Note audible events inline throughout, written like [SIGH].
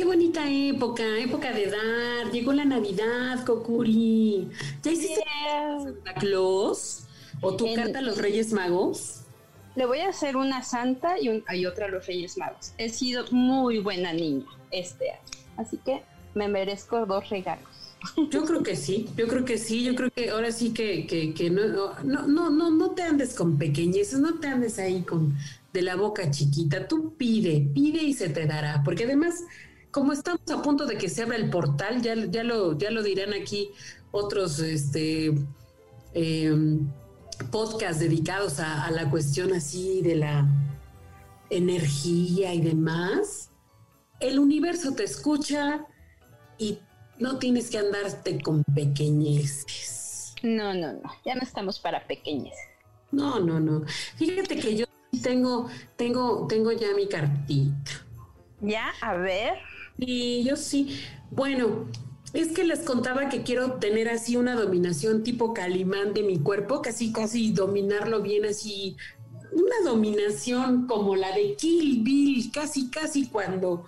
Qué bonita época, época de dar. Llegó la Navidad, Kokuri. ¿Ya hiciste Santa Claus? ¿O tu carta a los Reyes Magos? Le voy a hacer una santa y, un- y otra a los Reyes Magos. He sido muy buena niña este año. Así que me merezco dos regalos. Yo creo que sí, yo creo que sí, yo creo que ahora sí que, que, que no, no, no, no, no te andes con pequeñeces, no te andes ahí con de la boca chiquita, tú pide, pide y se te dará, porque además, como estamos a punto de que se abra el portal, ya, ya lo, ya lo dirán aquí otros este eh, podcasts dedicados a, a la cuestión así de la energía y demás. El universo te escucha y no tienes que andarte con pequeñeces. No, no, no. Ya no estamos para pequeñas. No, no, no. Fíjate que yo tengo, tengo, tengo ya mi cartita. Ya, a ver. Y yo sí. Bueno, es que les contaba que quiero tener así una dominación tipo Calimán de mi cuerpo, casi, casi dominarlo bien así. Una dominación como la de Kill Bill, casi, casi cuando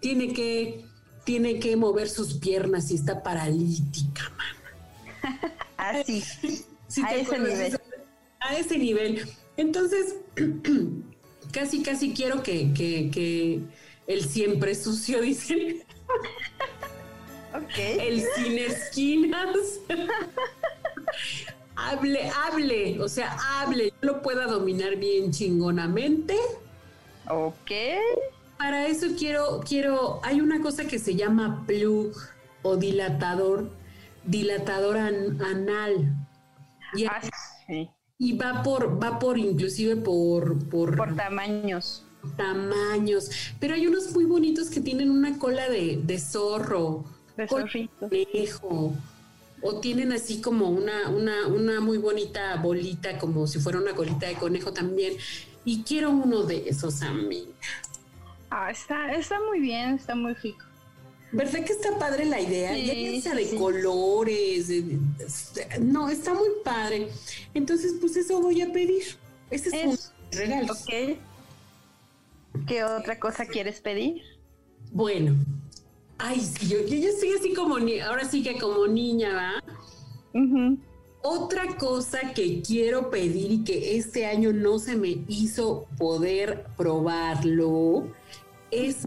tiene que, tiene que mover sus piernas y está paralítica, man. [LAUGHS] Así. [LAUGHS] Sí, A ese acuerdas nivel. A ese nivel. Entonces, [CLEARS THROAT] casi, casi quiero que, que, que el siempre sucio, dicen, Ok. el sin esquinas, hable, hable, o sea, hable, yo lo pueda dominar bien chingonamente. Ok. Para eso quiero, quiero, hay una cosa que se llama plug o dilatador, dilatador an- anal. Y, Ah, sí. y va por, va por inclusive por, por, Por tamaños. Tamaños. Pero hay unos muy bonitos que tienen una cola de, de zorro, De conejo. O tienen así como una, una, una muy bonita bolita, como si fuera una colita de conejo también. Y quiero uno de esos, amiga. Ah, está, está muy bien, está muy rico. ¿Verdad que está padre la idea? Sí, ya sea de sí. colores. de- de- de- no, está muy padre. Entonces, pues eso voy a pedir. Ese es, Es- un regalo. Ok. ¿Qué otra cosa quieres pedir? Bueno. Ay, sí, yo, yo, yo estoy así como, ni- ahora sí que como niña, ¿va? Otra cosa que quiero pedir y que este año no se me hizo poder probarlo es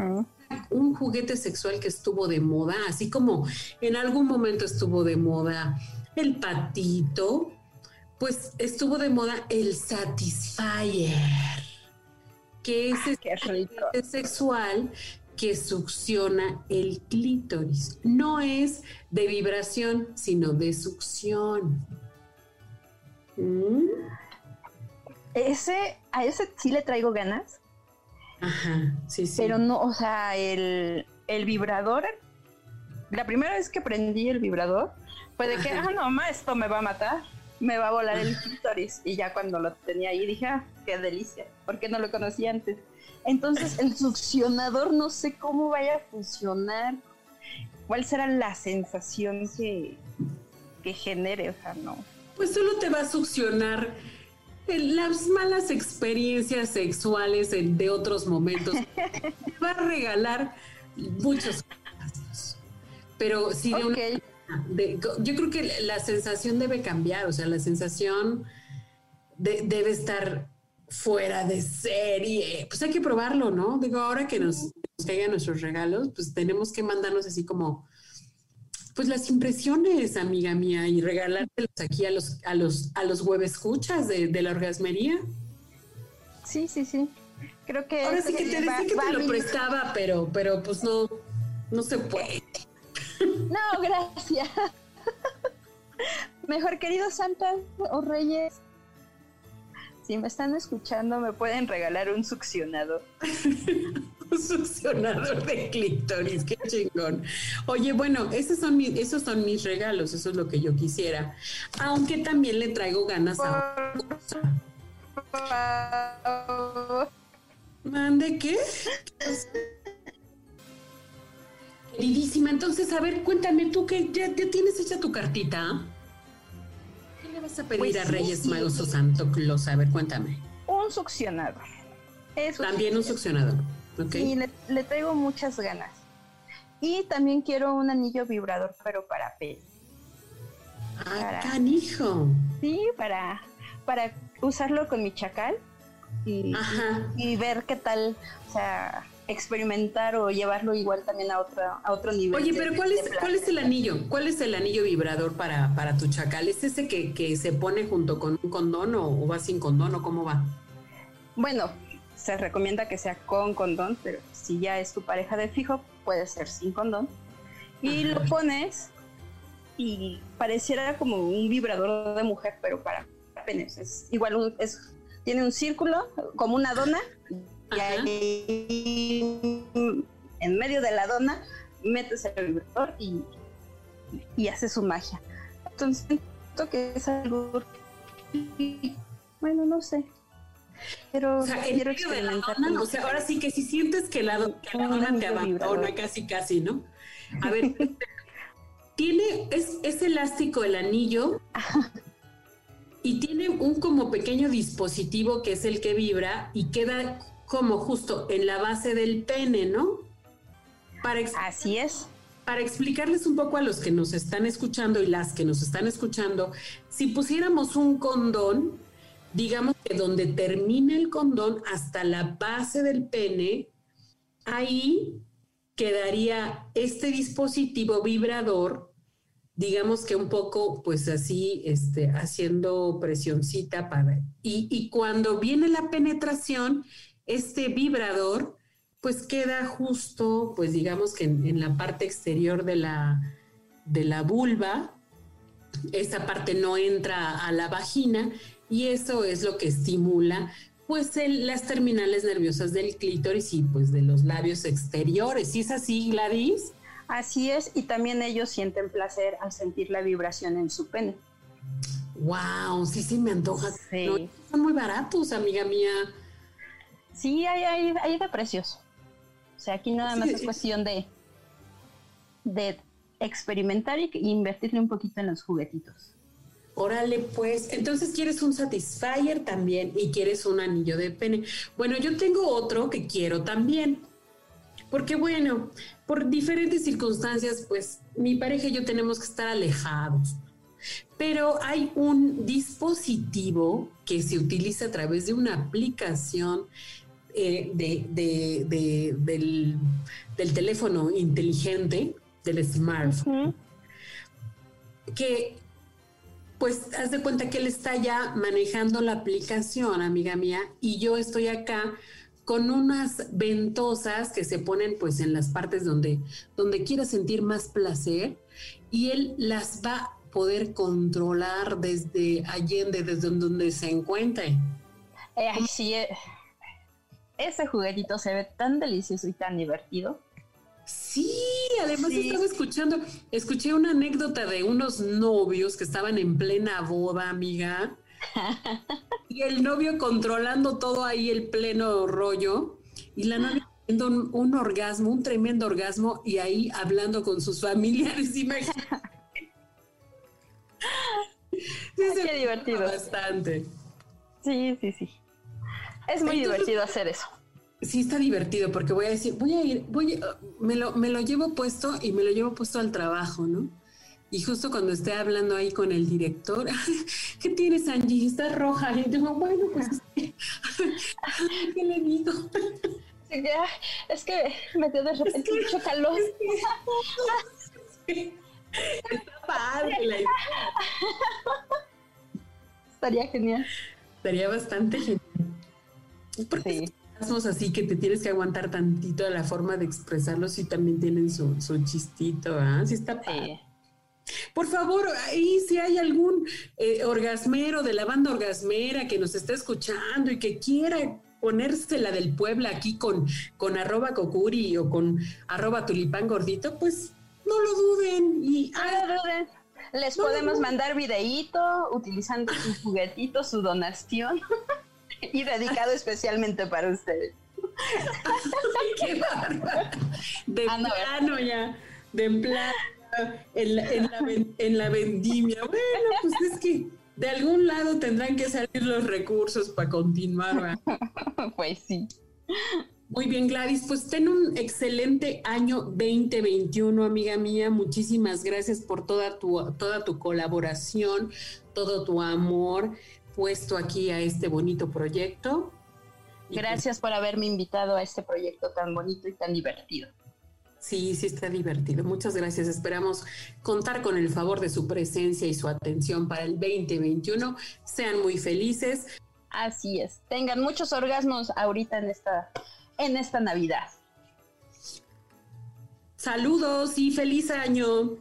un juguete sexual que estuvo de moda, así como en algún momento estuvo de moda el patito, pues estuvo de moda el Satisfyer, que es Ah, sexual que succiona el clítoris. No es de vibración, sino de succión. Mm, Ese, a ese sí le traigo ganas, Ajá, sí, sí. pero no, o sea, el, el vibrador, la primera vez que prendí el vibrador fue de que, Ajá. ah, no, ma, esto me va a matar, me va a volar el clítoris. Y ya cuando lo tenía ahí dije, ah, qué delicia, porque no lo conocía antes. Entonces, el succionador no sé cómo vaya a funcionar, cuál será la sensación que, que genere, o sea, no. Pues solo te va a succionar eh, las malas experiencias sexuales de otros momentos. [LAUGHS] te va a regalar muchos. Pero sí, de una Ok. De- yo creo que la sensación debe cambiar, o sea, la sensación de- debe estar fuera de serie. Pues hay que probarlo, ¿no? Digo, ahora que nos, nos caigan nuestros regalos, pues tenemos que mandarnos así como, pues las impresiones, amiga mía, y regalártelos aquí a los, a los, a los escuchas de, de la orgasmería. Sí, sí, sí. Creo que... Ahora sí que te decía que te lo prestaba, pero, pero pues no, no se puede. No, gracias. Mejor querido Santa o Reyes, si me están escuchando, me pueden regalar un succionador. [LAUGHS] un succionador de clítoris, qué chingón. Oye, bueno, esos son, mis, esos son mis regalos, eso es lo que yo quisiera. Aunque también le traigo ganas a... ¿Mande qué? [LAUGHS] Queridísima, entonces, a ver, cuéntame tú que ya, tienes hecha tu cartita. ¿Qué le vas a pedir pues a Reyes Magos o Santo Claus? A ver, cuéntame. Un succionador. También un succionador. Okay. Sí, le, traigo muchas ganas. Y también quiero un anillo vibrador, pero para pelo. Ah, canijo. Sí, para, para usarlo con mi chacal y, y, ver qué tal, o sea, experimentar o llevarlo igual también a otro, a otro nivel. Oye, pero ¿cuál es, ¿cuál es el anillo? ¿Cuál es el anillo vibrador para, para tu chacal? ¿Es ese que, que se pone junto con un condón o, va sin condón o cómo va? Bueno, se recomienda que sea con condón, pero si ya es tu pareja de fijo, puede ser sin condón. Y lo pones y pareciera como un vibrador de mujer, pero para penes. Es igual, es, tiene un círculo como una dona y ahí en medio de la dona metes el vibrador y, y hace su magia. Entonces siento que es algo bueno, no sé. Pero quiero experimentar. o sea, ahora sí que si sientes que la, que la dona te abandona casi casi, ¿no? A ver, [LAUGHS] tiene, es, es elástico el anillo y tiene un como pequeño dispositivo que es el que vibra y queda como justo en la base del pene, ¿no? Para Así es. Para explicarles un poco a los que nos están escuchando y las que nos están escuchando, si pusiéramos un condón, digamos que donde termina el condón hasta la base del pene, ahí quedaría este dispositivo vibrador, digamos que un poco, pues así, este, haciendo presioncita para... Y, y cuando viene la penetración, este vibrador pues queda justo, pues digamos que en, la parte exterior de la, de la vulva, esa parte no entra a la vagina y eso es lo que estimula pues las terminales nerviosas del clítoris y pues de los labios exteriores. ¿Sí es así, Gladys? Así es, y también ellos sienten placer al sentir la vibración en su pene. Wow, sí, sí me antoja. Sí. son muy baratos, amiga mía. Sí, hay, hay, hay de precios. O sea, aquí nada más es cuestión de, de experimentar y invertirle un poquito en los juguetitos. Órale, pues, entonces quieres un Satisfyer también y quieres un anillo de pene. Bueno, yo tengo otro que quiero también. Porque bueno, por diferentes circunstancias, pues mi pareja y yo tenemos que estar alejados. Pero hay un dispositivo que se utiliza a través de una aplicación eh, de, del, teléfono inteligente, del smartphone, que pues haz de cuenta que él está ya manejando la aplicación, amiga mía, y yo estoy acá con unas ventosas que se ponen pues en las partes donde, donde quiera sentir más placer y él las va a poder controlar desde allende, desde donde se encuentre. Eh, sí, eh, ese juguetito se ve tan delicioso y tan divertido. Sí, además estaba escuchando, escuché una anécdota de unos novios que estaban en plena boda, amiga. [LAUGHS] y el novio controlando todo ahí el pleno rollo y la novia [GASPS] teniendo un, orgasmo, un tremendo orgasmo y ahí hablando con sus familiares. [LAUGHS] qué divertido. Bastante. Sí, sí, sí. Es muy divertido hacer eso. Sí, está divertido porque voy a decir, voy a ir, voy me, lo, me lo llevo puesto y me lo llevo puesto al trabajo, ¿no? Y justo cuando esté hablando ahí con el director, [LAUGHS] ¿qué tienes, Angie? Está roja. Y digo, bueno, pues, [LAUGHS] ¿qué le digo? es que me dio de repente mucho calor. [LAUGHS] está padre la idea. Estaría genial. Estaría bastante genial. Porque sí. así que te tienes que aguantar tantito la forma de expresarlos y también tienen su, su chistito, ¿ah? Sí está padre. Por favor, ahí si hay algún eh, orgasmero de la banda orgasmera que nos está escuchando y que quiera ponerse la del Puebla aquí con, con arroba cocuri o con arroba tulipán gordito, pues no lo duden. Y, no lo duden. Les podemos mandar videíto utilizando su juguetito, su donación [LAUGHS] y dedicado especialmente para ustedes. ¡Qué bárbaro! De ah, plano ya, de plano, en la, en la vendimia. Bueno, pues es que de algún lado tendrán que salir los recursos para continuar. [LAUGHS] pues sí. Muy bien, Gladys. Pues ten un excelente año 2021, amiga mía. Muchísimas gracias por toda tu, toda tu colaboración, todo tu amor puesto aquí a este bonito proyecto. Gracias por haberme invitado a este proyecto tan bonito y tan divertido. Sí, sí está divertido. Muchas gracias. Esperamos contar con el favor de su presencia y su atención para el 2021. Sean muy felices. Así es. Tengan muchos orgasmos ahorita en esta, en esta Navidad. Saludos y feliz año.